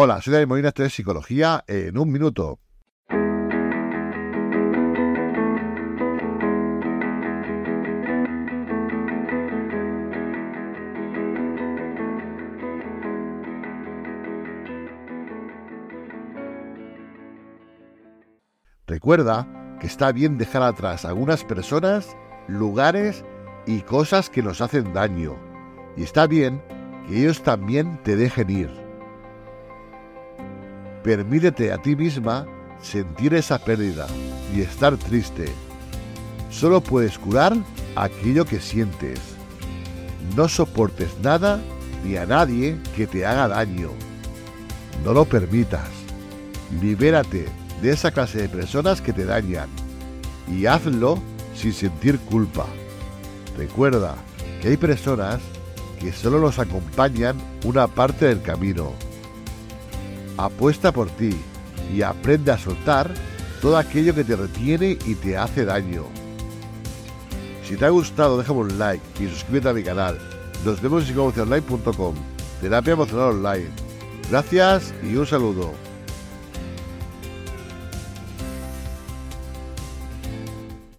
Hola, soy David Molina, esto es Psicología en un minuto. Recuerda que está bien dejar atrás algunas personas, lugares y cosas que nos hacen daño. Y está bien que ellos también te dejen ir. Permítete a ti misma sentir esa pérdida y estar triste. Solo puedes curar aquello que sientes. No soportes nada ni a nadie que te haga daño. No lo permitas. Libérate de esa clase de personas que te dañan y hazlo sin sentir culpa. Recuerda que hay personas que solo nos acompañan una parte del camino. Apuesta por ti y aprende a soltar todo aquello que te retiene y te hace daño. Si te ha gustado, déjame un like y suscríbete a mi canal. Nos vemos en psicologiaonline.com. Terapia emocional online. Gracias y un saludo.